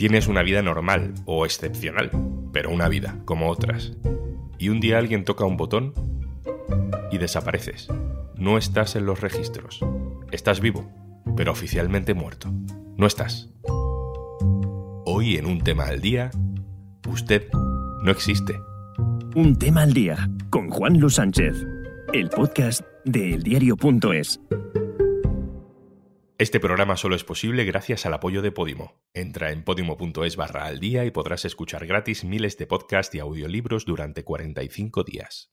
Tienes una vida normal o excepcional, pero una vida, como otras. Y un día alguien toca un botón y desapareces. No estás en los registros. Estás vivo, pero oficialmente muerto. No estás. Hoy en un tema al día, usted no existe. Un tema al día con Juan Luis Sánchez, el podcast de eldiario.es. Este programa solo es posible gracias al apoyo de Podimo. Entra en podimo.es barra al día y podrás escuchar gratis miles de podcasts y audiolibros durante 45 días.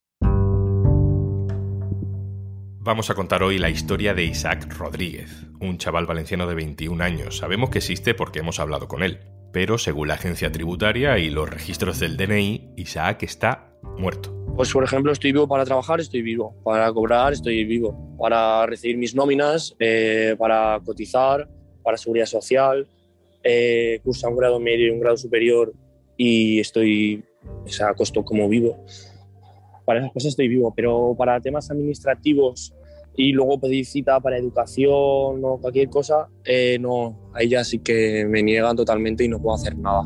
Vamos a contar hoy la historia de Isaac Rodríguez, un chaval valenciano de 21 años. Sabemos que existe porque hemos hablado con él, pero según la agencia tributaria y los registros del DNI, Isaac está muerto. Pues por ejemplo, estoy vivo para trabajar, estoy vivo. Para cobrar, estoy vivo. Para recibir mis nóminas, eh, para cotizar, para seguridad social, eh, cursa un grado medio y un grado superior y estoy, o sea, costo como vivo. Para esas cosas estoy vivo, pero para temas administrativos y luego pedir cita para educación o cualquier cosa, eh, no, ahí ya sí que me niegan totalmente y no puedo hacer nada.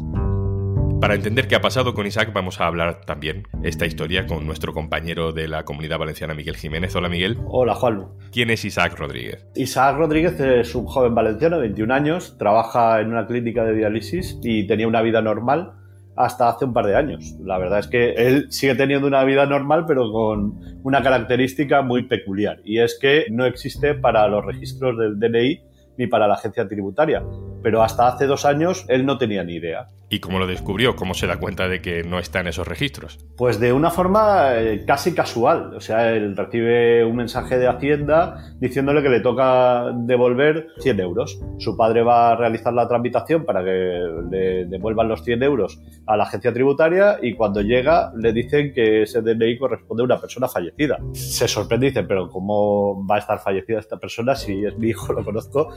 Para entender qué ha pasado con Isaac, vamos a hablar también esta historia con nuestro compañero de la comunidad valenciana, Miguel Jiménez. Hola, Miguel. Hola, Juan. ¿Quién es Isaac Rodríguez? Isaac Rodríguez es un joven valenciano de 21 años, trabaja en una clínica de diálisis y tenía una vida normal hasta hace un par de años. La verdad es que él sigue teniendo una vida normal, pero con una característica muy peculiar, y es que no existe para los registros del DNI ni para la agencia tributaria. Pero hasta hace dos años él no tenía ni idea. ¿Y cómo lo descubrió? ¿Cómo se da cuenta de que no está en esos registros? Pues de una forma eh, casi casual. O sea, él recibe un mensaje de Hacienda diciéndole que le toca devolver 100 euros. Su padre va a realizar la tramitación para que le devuelvan los 100 euros a la agencia tributaria y cuando llega le dicen que ese DNI corresponde a una persona fallecida. Se sorprende y dice, pero ¿cómo va a estar fallecida esta persona si es mi hijo, lo conozco?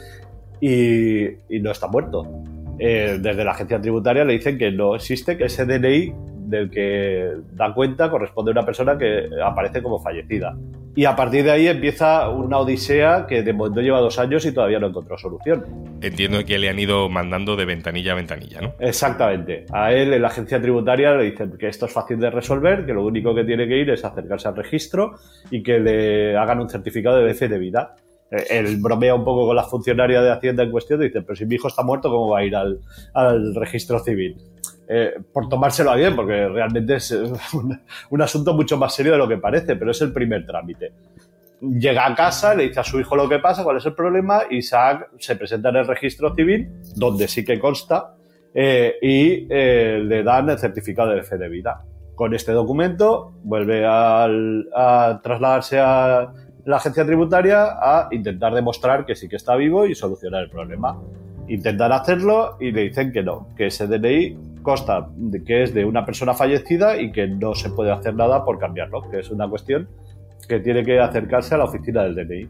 y, no está muerto. Eh, desde la agencia tributaria le dicen que no existe, que ese DNI del que da cuenta corresponde a una persona que aparece como fallecida. Y a partir de ahí empieza una odisea que de momento lleva dos años y todavía no encontró solución. Entiendo que le han ido mandando de ventanilla a ventanilla, ¿no? Exactamente. A él en la agencia tributaria le dicen que esto es fácil de resolver, que lo único que tiene que ir es acercarse al registro y que le hagan un certificado de fe de vida. Eh, él bromea un poco con la funcionaria de Hacienda en cuestión y dice, pero si mi hijo está muerto, ¿cómo va a ir al, registro civil? Eh, por tomárselo a bien, porque realmente es un, asunto mucho más serio de lo que parece, pero es el primer trámite. Llega a casa, le dice a su hijo lo que pasa, cuál es el problema, Isaac se presenta en el registro civil, donde sí que consta, eh, y le dan el certificado de fe de vida. Con este documento vuelve a trasladarse a, la agencia tributaria a intentar demostrar que sí que está vivo y solucionar el problema. Intentan hacerlo y le dicen que no, que ese DNI consta de que es de una persona fallecida y que no se puede hacer nada por cambiarlo, que es una cuestión que tiene que acercarse a la oficina del DNI.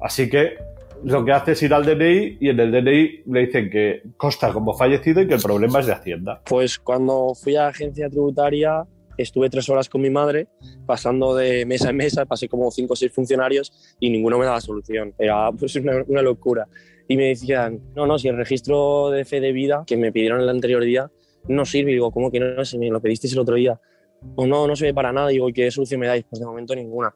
Así que lo que hace es ir al DNI y en el DNI le dicen que consta como fallecido y que el problema es de Hacienda. Pues cuando fui a la agencia tributaria estuve tres horas con mi madre pasando de mesa en mesa, pasé como cinco o seis funcionarios y ninguno me daba solución. Era pues una, locura. Y me decían, no, no, si el registro de fe de vida que me pidieron el anterior día no sirve. Y digo, ¿cómo que no? Si me lo pedisteis el otro día. O no, no se ve para nada. Y digo, ¿qué solución me dais? Pues de momento ninguna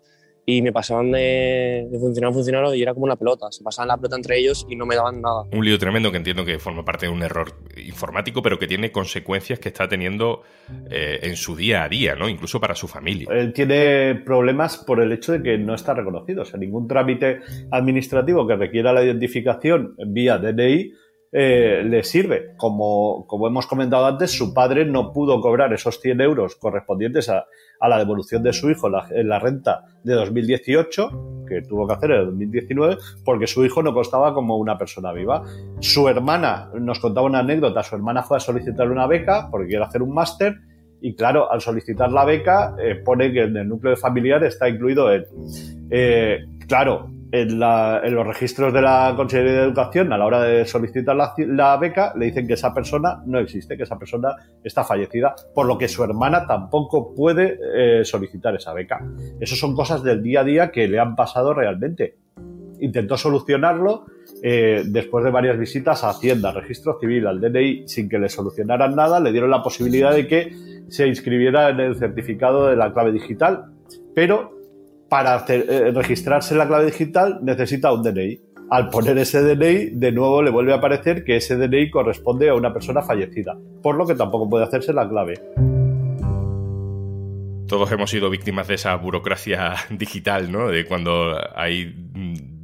y me pasaban de, de funcionario a funcionario y era como una pelota. Se pasaban la pelota entre ellos y no me daban nada. Un lío tremendo que entiendo que forma parte de un error informático, pero que tiene consecuencias que está teniendo eh, en su día a día, ¿no? Incluso para su familia. Él tiene problemas por el hecho de que no está reconocido. O sea, ningún trámite administrativo que requiera la identificación vía DNI eh, le sirve. Como, como hemos comentado antes, su padre no pudo cobrar esos 100 euros correspondientes a, a la devolución de su hijo en la, renta de 2018, que tuvo que hacer en el 2019, porque su hijo no constaba como una persona viva. Su hermana, nos contaba una anécdota, su hermana fue a solicitar una beca porque quiere hacer un máster y claro, al solicitar la beca eh, pone que en el núcleo familiar está incluido él. Eh, claro, en, los registros de la Consejería de Educación, a la hora de solicitar la, beca, le dicen que esa persona no existe, que esa persona está fallecida, por lo que su hermana tampoco puede eh, solicitar esa beca. Esas son cosas del día a día que le han pasado realmente. intentó solucionarlo eh, después de varias visitas a Hacienda, Registro Civil, al DNI, sin que le solucionaran nada, le dieron la posibilidad de que se inscribiera en el certificado de la clave digital, pero para eh, registrarse la clave digital necesita un DNI. Al poner ese DNI, de nuevo le vuelve a aparecer que ese DNI corresponde a una persona fallecida, por lo que tampoco puede hacerse la clave. Todos hemos sido víctimas de esa burocracia digital, ¿no? De cuando hay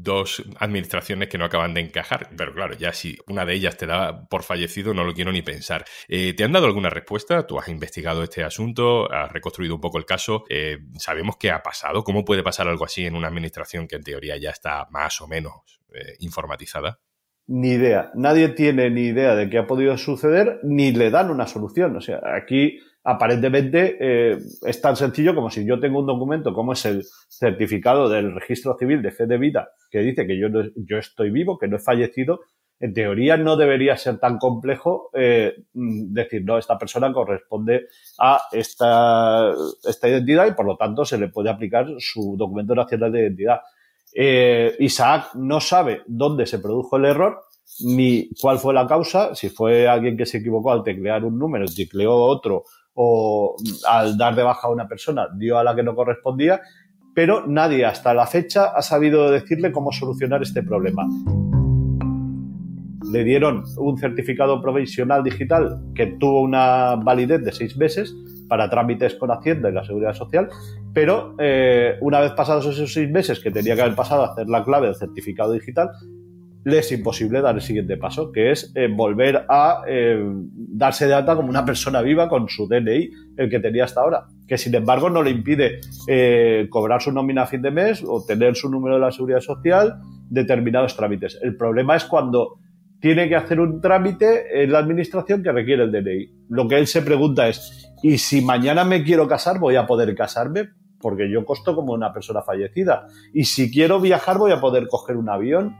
dos administraciones que no acaban de encajar. Pero claro, ya si una de ellas te da por fallecido, no lo quiero ni pensar. Eh, ¿Te han dado alguna respuesta? Tú has investigado este asunto, has reconstruido un poco el caso. Eh, ¿Sabemos qué ha pasado? ¿Cómo puede pasar algo así en una administración que en teoría ya está más o menos eh, informatizada? Ni idea. Nadie tiene ni idea de qué ha podido suceder, ni le dan una solución. O sea, aquí aparentemente eh, es tan sencillo como si yo tengo un documento como es el certificado del registro civil de fe de vida que dice que yo, yo estoy vivo, que no he fallecido, en teoría no debería ser tan complejo eh, decir, no, esta persona corresponde a esta, esta identidad y por lo tanto se le puede aplicar su documento nacional de identidad. Eh, Isaac no sabe dónde se produjo el error ni cuál fue la causa, si fue alguien que se equivocó al teclear un número, tecleó otro o al dar de baja a una persona dio a la que no correspondía, pero nadie hasta la fecha ha sabido decirle cómo solucionar este problema. Le dieron un certificado provisional digital que tuvo una validez de seis meses para trámites con Hacienda y la Seguridad Social, pero eh, una vez pasados esos seis meses que tenía que haber pasado a hacer la clave del certificado digital, le es imposible dar el siguiente paso, que es eh, volver a eh, darse de alta como una persona viva con su DNI, el que tenía hasta ahora, que sin embargo no le impide eh, cobrar su nómina a fin de mes o tener su número de la seguridad social, determinados trámites. El problema es cuando tiene que hacer un trámite en la administración que requiere el DNI. Lo que él se pregunta es, ¿y si mañana me quiero casar, voy a poder casarme? Porque yo costo como una persona fallecida. Y si quiero viajar, voy a poder coger un avión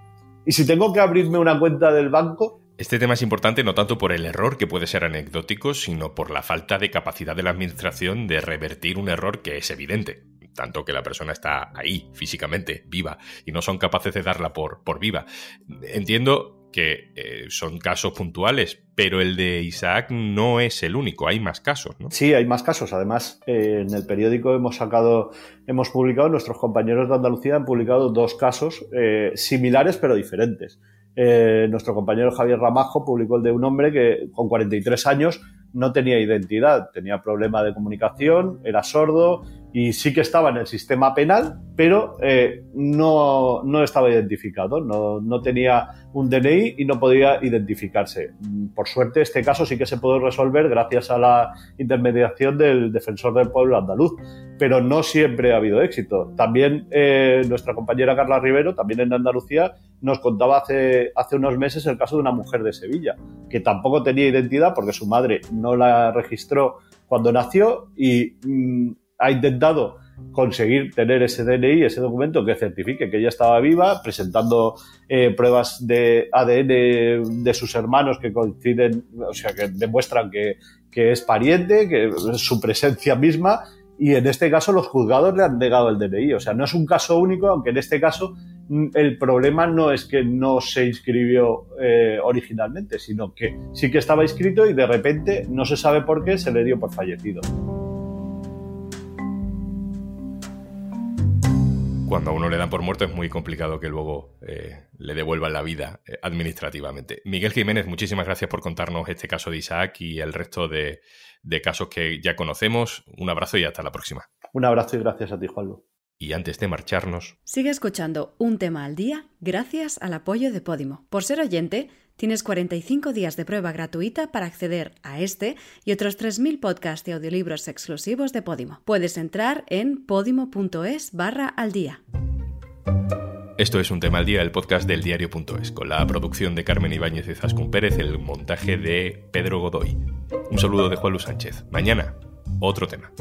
y si tengo que abrirme una cuenta del banco... Este tema es importante no tanto por el error, que puede ser anecdótico, sino por la falta de capacidad de la Administración de revertir un error que es evidente tanto que la persona está ahí físicamente, viva, y no son capaces de darla por, por viva. Entiendo que eh, son casos puntuales, pero el de Isaac no es el único, hay más casos, ¿no? Sí, hay más casos. Además, eh, en el periódico hemos sacado, hemos publicado, nuestros compañeros de Andalucía han publicado dos casos eh, similares pero diferentes. nuestro compañero Javier Ramajo publicó el de un hombre que con 43 años no tenía identidad, tenía problema de comunicación, era sordo, y sí que estaba en el sistema penal, pero eh, no, no, estaba identificado, no, no, tenía un DNI y no podía identificarse. Por suerte, este caso sí que se pudo resolver gracias a la intermediación del defensor del pueblo andaluz, pero no siempre ha habido éxito. También eh, nuestra compañera Carla Rivero, también en Andalucía, nos contaba hace, hace unos meses el caso de una mujer de Sevilla, que tampoco tenía identidad porque su madre no la registró cuando nació y mm, ha intentado conseguir tener ese DNI, ese documento que certifique que ella estaba viva, presentando eh, pruebas de ADN de sus hermanos que coinciden, o sea, que demuestran que, es pariente, que es su presencia misma, y en este caso los juzgados le han negado el DNI. O sea, no es un caso único, aunque en este caso mm, el problema no es que no se inscribió eh, originalmente, sino que sí que estaba inscrito y de repente, no se sabe por qué, se le dio por fallecido. Cuando a uno le dan por muerto es muy complicado que luego eh, le devuelvan la vida eh, administrativamente. Miguel Jiménez, muchísimas gracias por contarnos este caso de Isaac y el resto de, de casos que ya conocemos. Un abrazo y hasta la próxima. Un abrazo y gracias a ti, Juanlu. Y antes de marcharnos... Sigue escuchando Un tema al día gracias al apoyo de Podimo. Por ser oyente Tienes 45 días de prueba gratuita para acceder a este y otros 3.000 podcasts y audiolibros exclusivos de Podimo. Puedes entrar en podimo.es barra al día. Esto es un tema al día, el podcast del diario.es, con la producción de Carmen Ibáñez y Zascun Pérez, el montaje de Pedro Godoy. Un saludo de Juan Luis Sánchez. Mañana, otro tema.